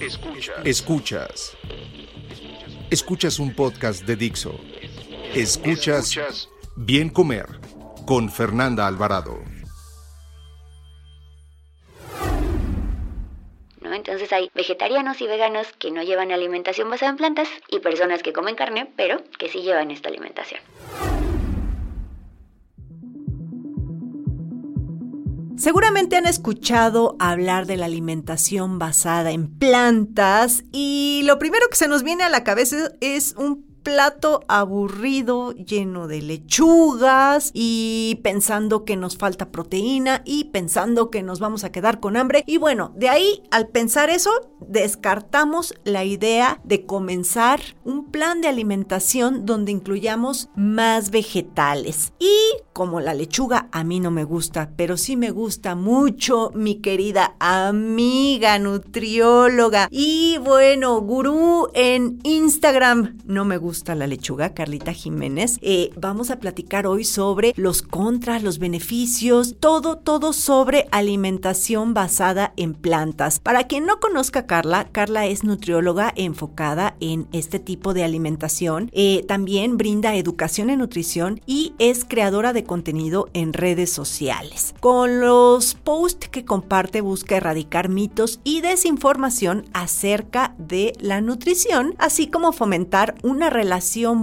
Escuchas. Escuchas. Escuchas un podcast de Dixo. Escuchas Bien Comer con Fernanda Alvarado. ¿No? Entonces hay vegetarianos y veganos que no llevan alimentación basada en plantas y personas que comen carne, pero que sí llevan esta alimentación. Seguramente han escuchado hablar de la alimentación basada en plantas y lo primero que se nos viene a la cabeza es un plato aburrido lleno de lechugas y pensando que nos falta proteína y pensando que nos vamos a quedar con hambre. Y bueno, de ahí al pensar eso, descartamos la idea de comenzar un plan de alimentación donde incluyamos más vegetales. Y como la lechuga a mí no me gusta, pero sí me gusta mucho mi querida amiga nutrióloga y bueno, gurú en Instagram, no me gusta gusta la lechuga, Carlita Jiménez. Eh, vamos a platicar hoy sobre los contras, los beneficios, todo, todo sobre alimentación basada en plantas. Para quien no conozca a Carla, Carla es nutrióloga enfocada en este tipo de alimentación. Eh, también brinda educación en nutrición y es creadora de contenido en redes sociales. Con los posts que comparte busca erradicar mitos y desinformación acerca de la nutrición, así como fomentar una relación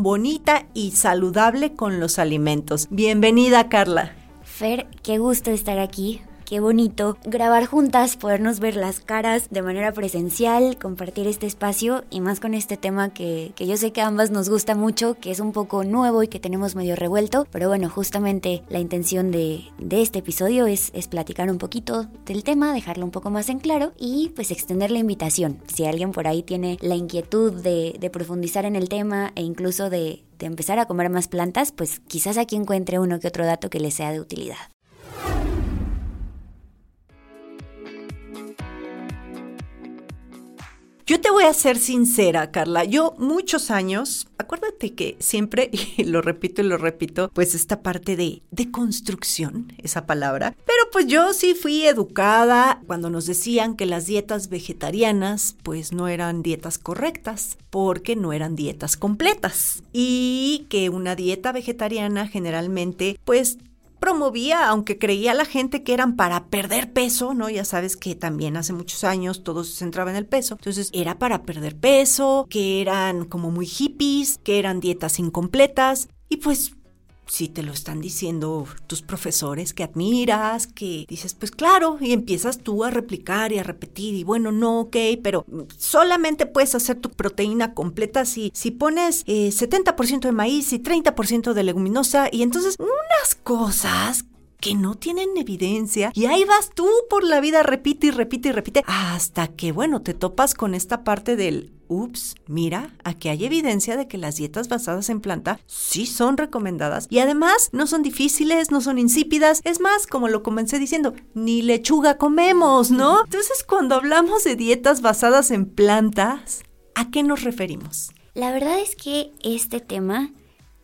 bonita y saludable con los alimentos. Bienvenida, Carla. Fer, qué gusto estar aquí qué bonito grabar juntas, podernos ver las caras de manera presencial, compartir este espacio y más con este tema que, yo sé que a ambas nos gusta mucho, que es un poco nuevo y que tenemos medio revuelto, pero bueno, justamente la intención de, este episodio es, es platicar un poquito del tema, dejarlo un poco más en claro y pues extender la invitación. Si alguien por ahí tiene la inquietud de, de profundizar en el tema e incluso de, de empezar a comer más plantas, pues quizás aquí encuentre uno que otro dato que le sea de utilidad. Yo te voy a ser sincera, Carla. Yo muchos años, acuérdate que siempre, y lo repito y lo repito, pues esta parte de, de construcción, esa palabra. Pero pues yo sí fui educada cuando nos decían que las dietas vegetarianas pues no eran dietas correctas porque no eran dietas completas. Y que una dieta vegetariana generalmente pues promovía, aunque creía la gente que eran para perder peso, ¿no? Ya sabes que también hace muchos años todo se centraba en el peso. Entonces era para perder peso, que eran como muy hippies, que eran dietas incompletas. Y pues si te lo están diciendo tus profesores que admiras, que dices, pues claro, y empiezas tú a replicar y a repetir, y bueno, no, ok, pero solamente puedes hacer tu proteína completa si, si pones 70% eh, de maíz y 30% de leguminosa, y entonces unas cosas que no tienen evidencia y ahí vas tú por la vida, repite y repite y repite, hasta que, bueno, te topas con esta parte del ups, mira, aquí hay evidencia de que las dietas basadas en planta sí son recomendadas y además no son difíciles, no son insípidas, es más, como lo comencé diciendo, ni lechuga comemos, ¿no? Entonces, cuando hablamos de dietas basadas en plantas, ¿a qué nos referimos? La verdad es que este tema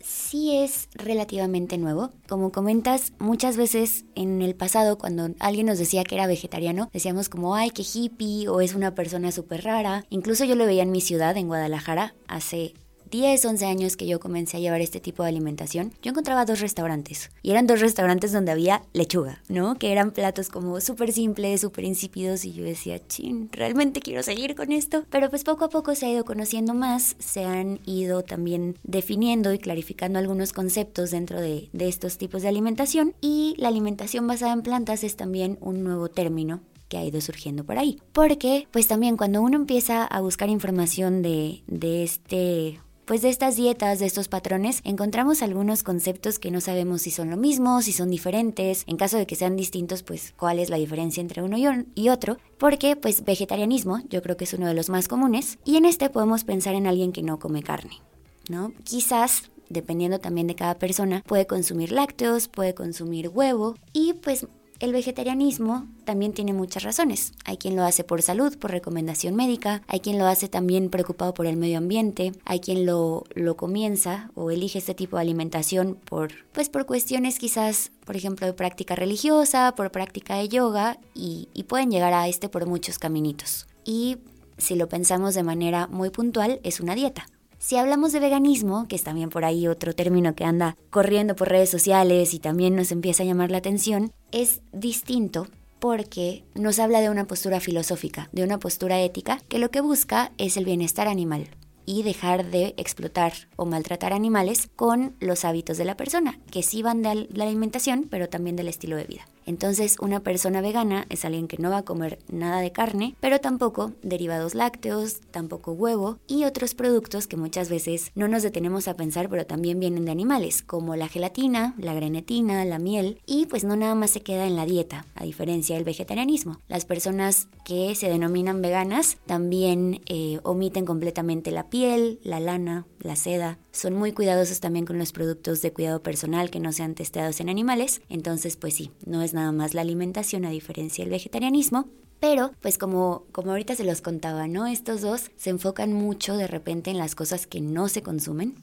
sí es relativamente nuevo. Como comentas, muchas veces en el pasado cuando alguien nos decía que era vegetariano, decíamos como, ay, qué hippie o es una persona súper rara. Incluso yo lo veía en mi ciudad, en Guadalajara, hace 10, 11 años que yo comencé a llevar este tipo de alimentación, yo encontraba dos restaurantes. Y eran dos restaurantes donde había lechuga, ¿no? Que eran platos como súper simples, súper insípidos. Y yo decía, chin, realmente quiero seguir con esto. Pero pues poco a poco se ha ido conociendo más, se han ido también definiendo y clarificando algunos conceptos dentro de, de estos tipos de alimentación. Y la alimentación basada en plantas es también un nuevo término que ha ido surgiendo por ahí. Porque, pues también cuando uno empieza a buscar información de, de este pues de estas dietas, de estos patrones, encontramos algunos conceptos que no sabemos si son lo mismo, si son diferentes. En caso de que sean distintos, pues cuál es la diferencia entre uno y otro. Porque pues vegetarianismo yo creo que es uno de los más comunes. Y en este podemos pensar en alguien que no come carne. ¿No? Quizás dependiendo también de cada persona, puede consumir lácteos, puede consumir huevo y pues el vegetarianismo también tiene muchas razones. Hay quien lo hace por salud, por recomendación médica, hay quien lo hace también preocupado por el medio ambiente, hay quien lo, lo comienza o elige este tipo de alimentación por, pues por cuestiones quizás, por ejemplo, de práctica religiosa, por práctica de yoga y, y pueden llegar a este por muchos caminitos. Y si lo pensamos de manera muy puntual, es una dieta. Si hablamos de veganismo, que es también por ahí otro término que anda corriendo por redes sociales y también nos empieza a llamar la atención, es distinto porque nos habla de una postura filosófica, de una postura ética, que lo que busca es el bienestar animal y dejar de explotar o maltratar animales con los hábitos de la persona, que sí van de la alimentación, pero también del estilo de vida. Entonces, una persona vegana es alguien que no va a comer nada de carne, pero tampoco derivados lácteos, tampoco huevo y otros productos que muchas veces no nos detenemos a pensar, pero también vienen de animales, como la gelatina, la grenetina, la miel, y pues no nada más se queda en la dieta, a diferencia del vegetarianismo. Las personas que se denominan veganas también eh, omiten completamente la piel, la lana, la seda. Son muy cuidadosos también con los productos de cuidado personal que no sean testeados en animales. Entonces, pues sí, no es nada más la alimentación a diferencia del vegetarianismo. Pero, pues como, como ahorita se los contaba, ¿no? Estos dos se enfocan mucho de repente en las cosas que no se consumen,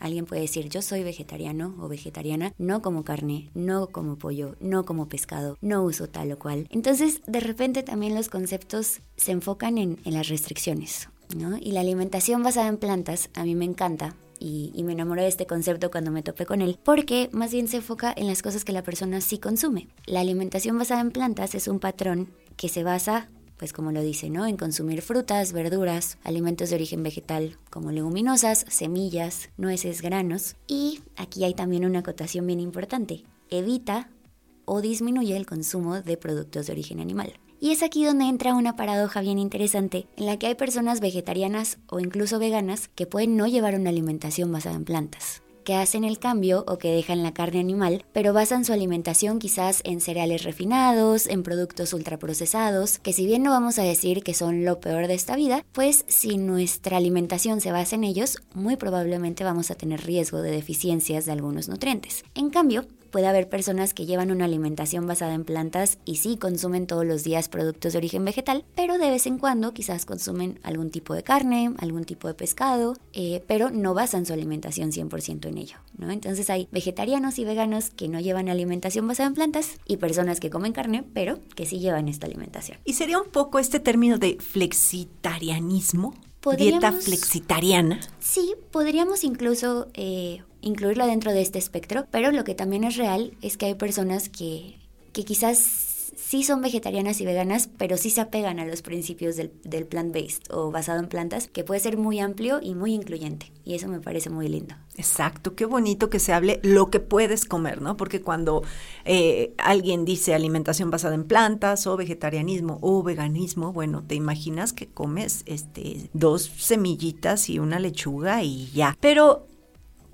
Alguien puede decir, yo soy vegetariano o vegetariana, no como carne, no como pollo, no como pescado, no uso tal o cual. Entonces, de repente también los conceptos se enfocan en, en las restricciones. Y la alimentación basada en plantas a mí me encanta. Y, me enamoré de este concepto cuando me topé con él, porque más bien se enfoca en las cosas que la persona sí consume. La alimentación basada en plantas es un patrón que se basa, pues como lo dice, ¿no? En consumir frutas, verduras, alimentos de origen vegetal como leguminosas, semillas, nueces, granos. Y aquí hay también una acotación bien importante. Evita o disminuye el consumo de productos de origen animal. Y es aquí donde entra una paradoja bien interesante, en la que hay personas vegetarianas o incluso veganas que pueden no llevar una alimentación basada en plantas que hacen el cambio o que dejan la carne animal, pero basan su alimentación quizás en cereales refinados, en productos ultraprocesados, que si bien no vamos a decir que son lo peor de esta vida, pues si nuestra alimentación se basa en ellos, muy probablemente vamos a tener riesgo de deficiencias de algunos nutrientes. En cambio, Puede haber personas que llevan una alimentación basada en plantas y sí consumen todos los días productos de origen vegetal, pero de vez en cuando quizás consumen algún tipo de carne, algún tipo de pescado, eh, pero no basan su alimentación 100% en ello. ¿no? Entonces hay vegetarianos y veganos que no llevan alimentación basada en plantas y personas que comen carne, pero que sí llevan esta alimentación. ¿Y sería un poco este término de flexitarianismo? dieta flexitariana. Sí, podríamos incluso eh, incluirla dentro de este espectro, pero lo que también es real es que hay personas que, que quizás sí son vegetarianas y veganas, pero sí se apegan a los principios del, del plant-based o basado en plantas, que puede ser muy amplio y muy incluyente. Y eso me parece muy lindo. Exacto, qué bonito que se hable lo que puedes comer, ¿no? Porque cuando eh, alguien dice alimentación basada en plantas o vegetarianismo o veganismo, bueno, te imaginas que comes este dos semillitas y una lechuga y ya. Pero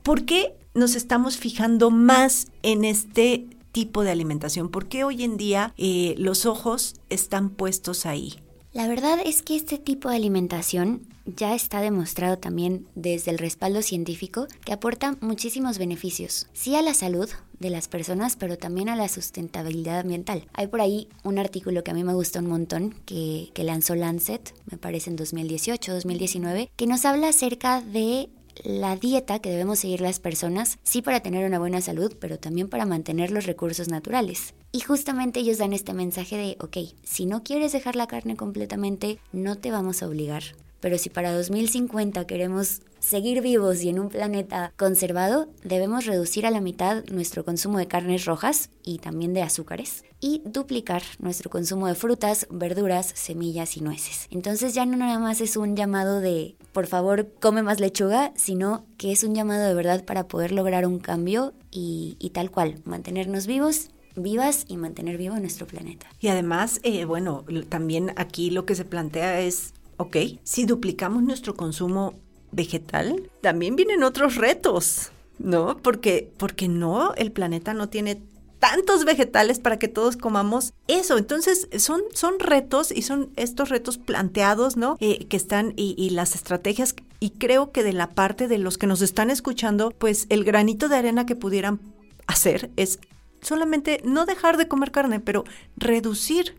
¿por qué nos estamos fijando más en este tipo de alimentación? ¿Por qué hoy en día eh, los ojos están puestos ahí? La verdad es que este tipo de alimentación ya está demostrado también desde el respaldo científico que aporta muchísimos beneficios, sí a la salud de las personas, pero también a la sustentabilidad ambiental. Hay por ahí un artículo que a mí me gusta un montón, que, que lanzó Lancet, me parece en 2018, 2019, que nos habla acerca de la dieta que debemos seguir las personas, sí para tener una buena salud, pero también para mantener los recursos naturales. Y justamente ellos dan este mensaje de, ok, si no quieres dejar la carne completamente, no te vamos a obligar. Pero si para 2050 queremos seguir vivos y en un planeta conservado, debemos reducir a la mitad nuestro consumo de carnes rojas y también de azúcares y duplicar nuestro consumo de frutas, verduras, semillas y nueces. Entonces ya no nada más es un llamado de por favor come más lechuga, sino que es un llamado de verdad para poder lograr un cambio y, tal cual, mantenernos vivos vivas y mantener vivo nuestro planeta. Y además, eh, bueno, también aquí lo que se plantea es, ok, si duplicamos nuestro consumo vegetal, también vienen otros retos, ¿no? Porque, porque no, el planeta no tiene tantos vegetales para que todos comamos eso. Entonces, son, son retos y son estos retos planteados, ¿no? Eh, que están y, y, las estrategias. Y creo que de la parte de los que nos están escuchando, pues el granito de arena que pudieran hacer es solamente no dejar de comer carne, pero reducir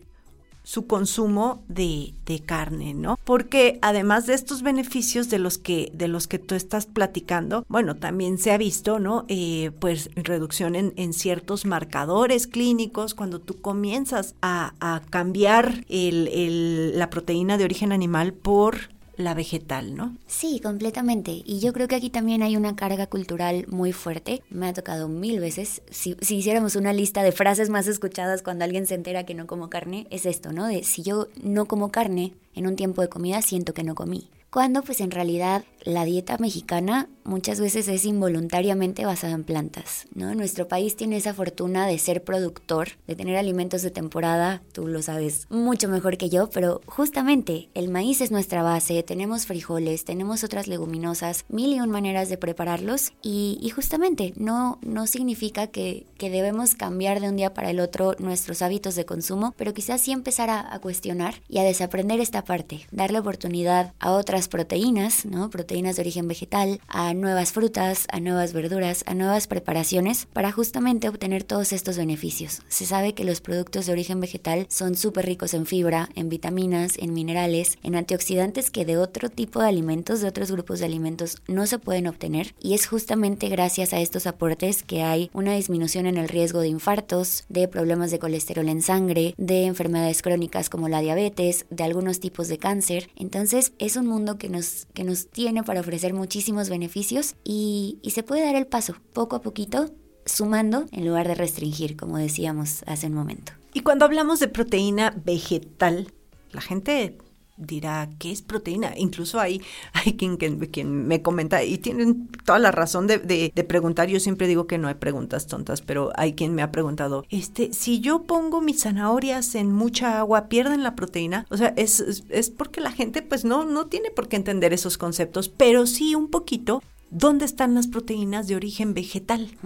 su consumo de, de, carne, ¿no? Porque además de estos beneficios de los que, de los que tú estás platicando, bueno, también se ha visto, ¿no? Eh, pues reducción en, en, ciertos marcadores clínicos cuando tú comienzas a, a cambiar el, el, la proteína de origen animal por la vegetal, ¿no? Sí, completamente. Y yo creo que aquí también hay una carga cultural muy fuerte. Me ha tocado mil veces. Si, si, hiciéramos una lista de frases más escuchadas cuando alguien se entera que no como carne, es esto, ¿no? De si yo no como carne en un tiempo de comida, siento que no comí cuando pues en realidad la dieta mexicana muchas veces es involuntariamente basada en plantas, ¿no? Nuestro país tiene esa fortuna de ser productor, de tener alimentos de temporada, tú lo sabes mucho mejor que yo, pero justamente el maíz es nuestra base, tenemos frijoles, tenemos otras leguminosas, mil y un maneras de prepararlos y, y justamente no, no significa que, que, debemos cambiar de un día para el otro nuestros hábitos de consumo, pero quizás sí empezar a, a cuestionar y a desaprender esta parte, darle oportunidad a otras proteínas, ¿no? Proteínas de origen vegetal, a nuevas frutas, a nuevas verduras, a nuevas preparaciones para justamente obtener todos estos beneficios. Se sabe que los productos de origen vegetal son súper ricos en fibra, en vitaminas, en minerales, en antioxidantes que de otro tipo de alimentos, de otros grupos de alimentos no se pueden obtener y es justamente gracias a estos aportes que hay una disminución en el riesgo de infartos, de problemas de colesterol en sangre, de enfermedades crónicas como la diabetes, de algunos tipos de cáncer. Entonces es un mundo que nos, que nos tiene para ofrecer muchísimos beneficios y, y se puede dar el paso poco a poquito, sumando en lugar de restringir, como decíamos hace un momento. Y cuando hablamos de proteína vegetal, la gente dirá, ¿qué es proteína? Incluso hay, hay quien, quien, me comenta, y tienen toda la razón de, de, de, preguntar, yo siempre digo que no hay preguntas tontas, pero hay quien me ha preguntado, este, si yo pongo mis zanahorias en mucha agua, ¿pierden la proteína? O sea, es, es, es porque la gente pues no, no tiene por qué entender esos conceptos, pero sí un poquito ¿Dónde están las proteínas de origen vegetal?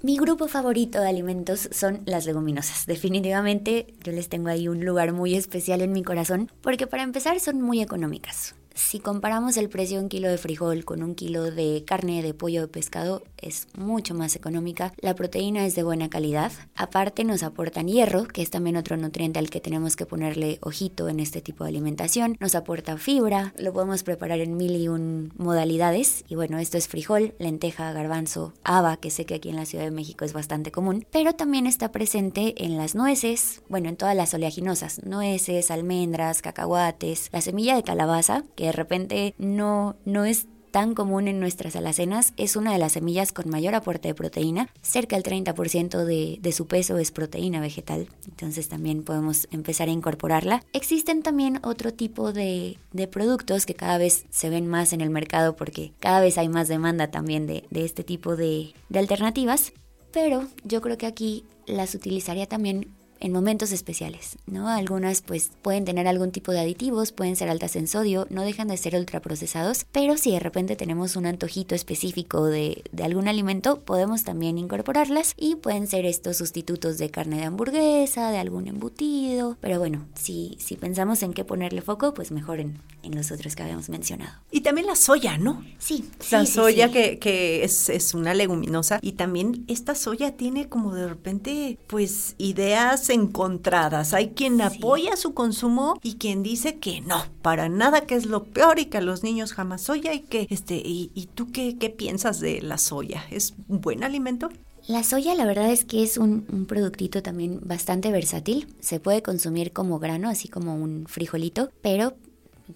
Mi grupo favorito de alimentos son las leguminosas. Definitivamente yo les tengo ahí un lugar muy especial en mi corazón porque para empezar son muy económicas. Si comparamos el precio de un kilo de frijol con un kilo de carne, de pollo, de pescado, es mucho más económica. La proteína es de buena calidad. Aparte nos aportan hierro, que es también otro nutriente al que tenemos que ponerle ojito en este tipo de alimentación. Nos aporta fibra, lo podemos preparar en mil y un modalidades. Y bueno, esto es frijol, lenteja, garbanzo, haba, que sé que aquí en la Ciudad de México es bastante común. Pero también está presente en las nueces, bueno, en todas las oleaginosas, nueces, almendras, cacahuates, la semilla de calabaza, que de repente no, no es tan común en nuestras alacenas, es una de las semillas con mayor aporte de proteína. Cerca del 30% de, de, su peso es proteína vegetal, entonces también podemos empezar a incorporarla. Existen también otro tipo de, de productos que cada vez se ven más en el mercado porque cada vez hay más demanda también de, de este tipo de, de alternativas, pero yo creo que aquí las utilizaría también en momentos especiales, ¿no? Algunas pues pueden tener algún tipo de aditivos, pueden ser altas en sodio, no dejan de ser ultraprocesados, pero si de repente tenemos un antojito específico de, de, algún alimento, podemos también incorporarlas y pueden ser estos sustitutos de carne de hamburguesa, de algún embutido, pero bueno, si, si pensamos en qué ponerle foco, pues mejor en, en los otros que habíamos mencionado. Y también la soya, ¿no? Sí. La sí, soya sí. Que, que es, es una leguminosa y también esta soya tiene como de repente pues ideas encontradas. Hay quien apoya su consumo y quien dice que no, para nada que es lo peor y que a los niños jamás soya y que este y, y tú qué, qué piensas de la soya? ¿Es un buen alimento? La soya la verdad es que es un, un, productito también bastante versátil. Se puede consumir como grano, así como un frijolito, pero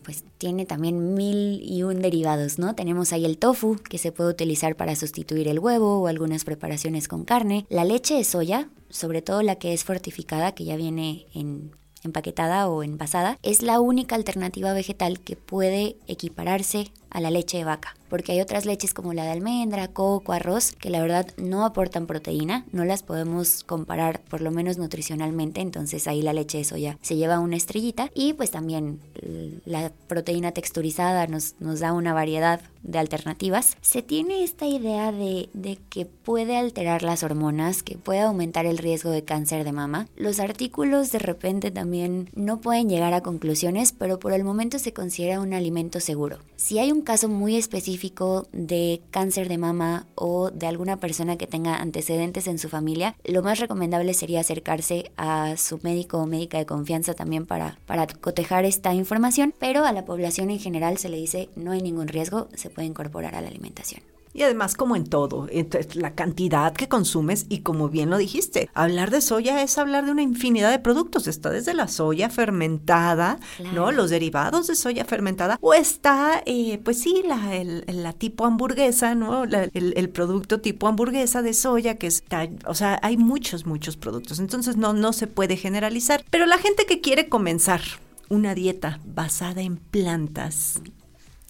pues tiene también mil y un derivados, ¿no? Tenemos ahí el tofu, que se puede utilizar para sustituir el huevo o algunas preparaciones con carne. La leche de soya, sobre todo la que es fortificada, que ya viene en empaquetada o envasada, es la única alternativa vegetal que puede equipararse a la leche de vaca, porque hay otras leches como la de almendra, coco, arroz, que la verdad no aportan proteína, no las podemos comparar por lo menos nutricionalmente, entonces ahí la leche de soya se lleva una estrellita y pues también la proteína texturizada nos, nos da una variedad de alternativas. Se tiene esta idea de, de que puede alterar las hormonas, que puede aumentar el riesgo de cáncer de mama. Los artículos de repente también no pueden llegar a conclusiones, pero por el momento se considera un alimento seguro. Si hay un caso muy específico de cáncer de mama o de alguna persona que tenga antecedentes en su familia, lo más recomendable sería acercarse a su médico o médica de confianza también para, para cotejar esta información, pero a la población en general se le dice no hay ningún riesgo, se puede incorporar a la alimentación. Y además, como en todo, la cantidad que consumes y como bien lo dijiste, hablar de soya es hablar de una infinidad de productos. Está desde la soya fermentada, ¿no? Los derivados de soya fermentada. O está, eh, pues sí, la, la tipo hamburguesa, ¿no? el, el, producto tipo hamburguesa de soya que está, o sea, hay muchos, muchos productos. Entonces no, no se puede generalizar. Pero la gente que quiere comenzar una dieta basada en plantas,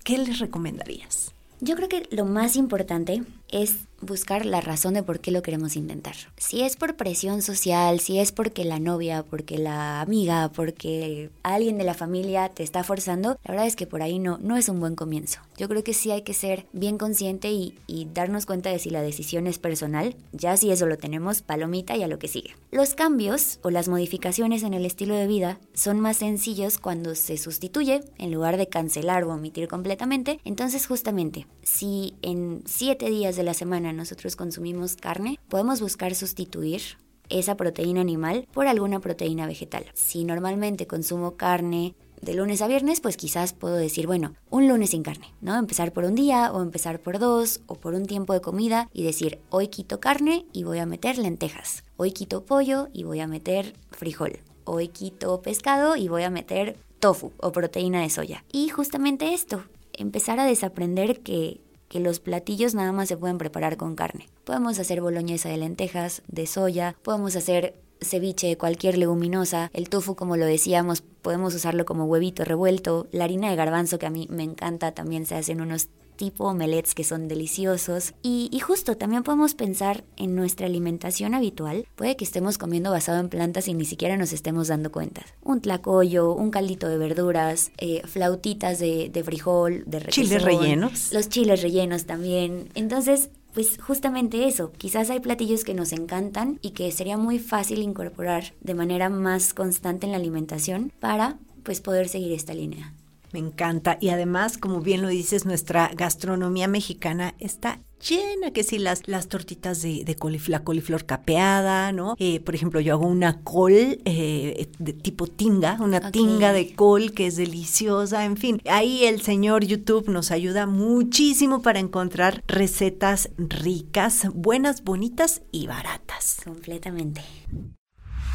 ¿qué les recomendarías? Yo creo que lo más importante es buscar la razón de por qué lo queremos intentar. Si es por presión social, si es porque la novia, porque la amiga, porque alguien de la familia te está forzando, la verdad es que por ahí no, no es un buen comienzo. Yo creo que sí hay que ser bien consciente y, y darnos cuenta de si la decisión es personal. Ya si eso lo tenemos, palomita y a lo que sigue. Los cambios o las modificaciones en el estilo de vida son más sencillos cuando se sustituye en lugar de cancelar o omitir completamente. Entonces justamente, si en siete días de la semana nosotros consumimos carne, podemos buscar sustituir esa proteína animal por alguna proteína vegetal. Si normalmente consumo carne de lunes a viernes, pues quizás puedo decir, bueno, un lunes sin carne, ¿no? Empezar por un día o empezar por dos o por un tiempo de comida y decir, hoy quito carne y voy a meter lentejas, hoy quito pollo y voy a meter frijol, hoy quito pescado y voy a meter tofu o proteína de soya. Y justamente esto, empezar a desaprender que que los platillos nada más se pueden preparar con carne. Podemos hacer boloñesa de lentejas, de soya, podemos hacer ceviche de cualquier leguminosa, el tofu como lo decíamos, podemos usarlo como huevito revuelto, la harina de garbanzo que a mí me encanta, también se hacen unos tipo omelets que son deliciosos. Y, y, justo también podemos pensar en nuestra alimentación habitual. Puede que estemos comiendo basado en plantas y ni siquiera nos estemos dando cuenta. Un tlacoyo, un caldito de verduras, eh, flautitas de, de, frijol, de Chiles rellenos. Los chiles rellenos también. Entonces, pues justamente eso, quizás hay platillos que nos encantan y que sería muy fácil incorporar de manera más constante en la alimentación para pues poder seguir esta línea. Me encanta. Y además, como bien lo dices, nuestra gastronomía mexicana está llena, que si las, las tortitas de, de coliflor, coliflor capeada, ¿no? Eh, por ejemplo, yo hago una col eh, de tipo tinga, una tinga de col que es deliciosa, en fin. Ahí el señor YouTube nos ayuda muchísimo para encontrar recetas ricas, buenas, bonitas y baratas. Completamente.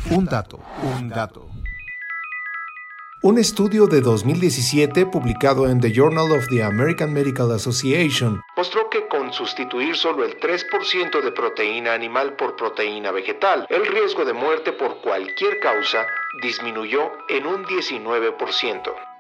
Un dato, un dato. Un estudio de 2017 publicado en The Journal of the American Medical Association mostró que con sustituir solo el 3% de proteína animal por proteína vegetal, el riesgo de muerte por cualquier causa disminuyó en un 19%.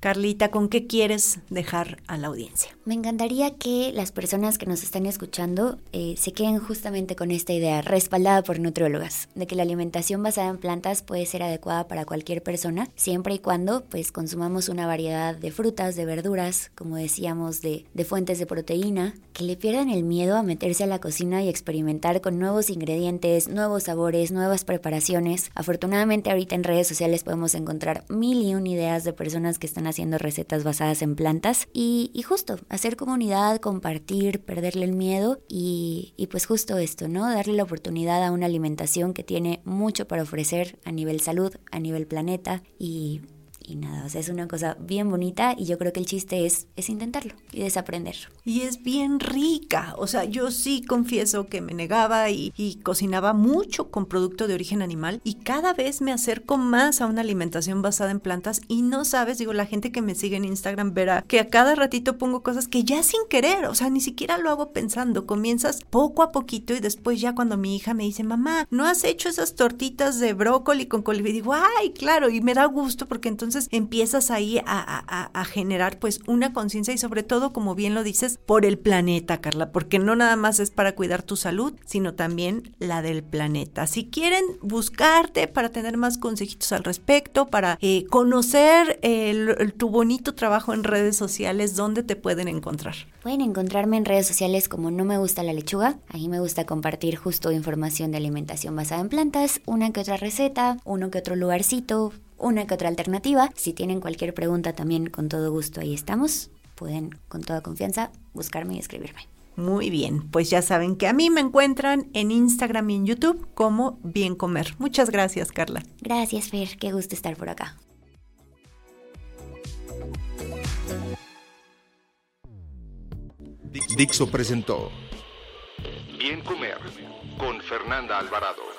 Carlita, ¿con qué quieres dejar a la audiencia? Me encantaría que las personas que nos están escuchando eh, se queden justamente con esta idea, respaldada por nutriólogas, de que la alimentación basada en plantas puede ser adecuada para cualquier persona, siempre y cuando pues consumamos una variedad de frutas, de verduras, como decíamos, de, de fuentes de proteína, que le pierdan el miedo a meterse a la cocina y experimentar con nuevos ingredientes, nuevos sabores, nuevas preparaciones. Afortunadamente ahorita en redes sociales podemos encontrar mil y un ideas de personas que están haciendo recetas basadas en plantas y, y justo hacer comunidad, compartir, perderle el miedo y, y pues justo esto, ¿no? Darle la oportunidad a una alimentación que tiene mucho para ofrecer a nivel salud, a nivel planeta y y nada, o sea, es una cosa bien bonita y yo creo que el chiste es, es intentarlo y desaprender. Y es bien rica, o sea, yo sí confieso que me negaba y, cocinaba mucho con producto de origen animal y cada vez me acerco más a una alimentación basada en plantas y no sabes, digo, la gente que me sigue en Instagram verá que a cada ratito pongo cosas que ya sin querer, o sea, ni siquiera lo hago pensando, comienzas poco a poquito y después ya cuando mi hija me dice, mamá, ¿no has hecho esas tortitas de brócoli con coliflor? Y digo, ay, claro, y me da gusto porque entonces empiezas ahí a, a generar pues una conciencia y sobre todo, como bien lo dices, por el planeta, Carla, porque no nada más es para cuidar tu salud, sino también la del planeta. Si quieren buscarte para tener más consejitos al respecto, para eh, conocer tu bonito trabajo en redes sociales, ¿dónde te pueden encontrar? Pueden encontrarme en redes sociales como No Me Gusta la Lechuga. Ahí me gusta compartir justo información de alimentación basada en plantas, una que otra receta, uno que otro lugarcito, una que otra alternativa. Si tienen cualquier pregunta también con todo gusto ahí estamos. Pueden con toda confianza buscarme y escribirme. Muy bien, pues ya saben que a mí me encuentran en Instagram y en YouTube como Bien Comer. Muchas gracias, Carla. Gracias, Fer. Qué gusto estar por acá. Dixo presentó Bien Comer con Fernanda Alvarado.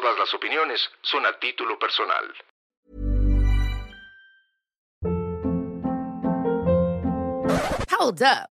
Todas las opiniones son a título personal. Hold up.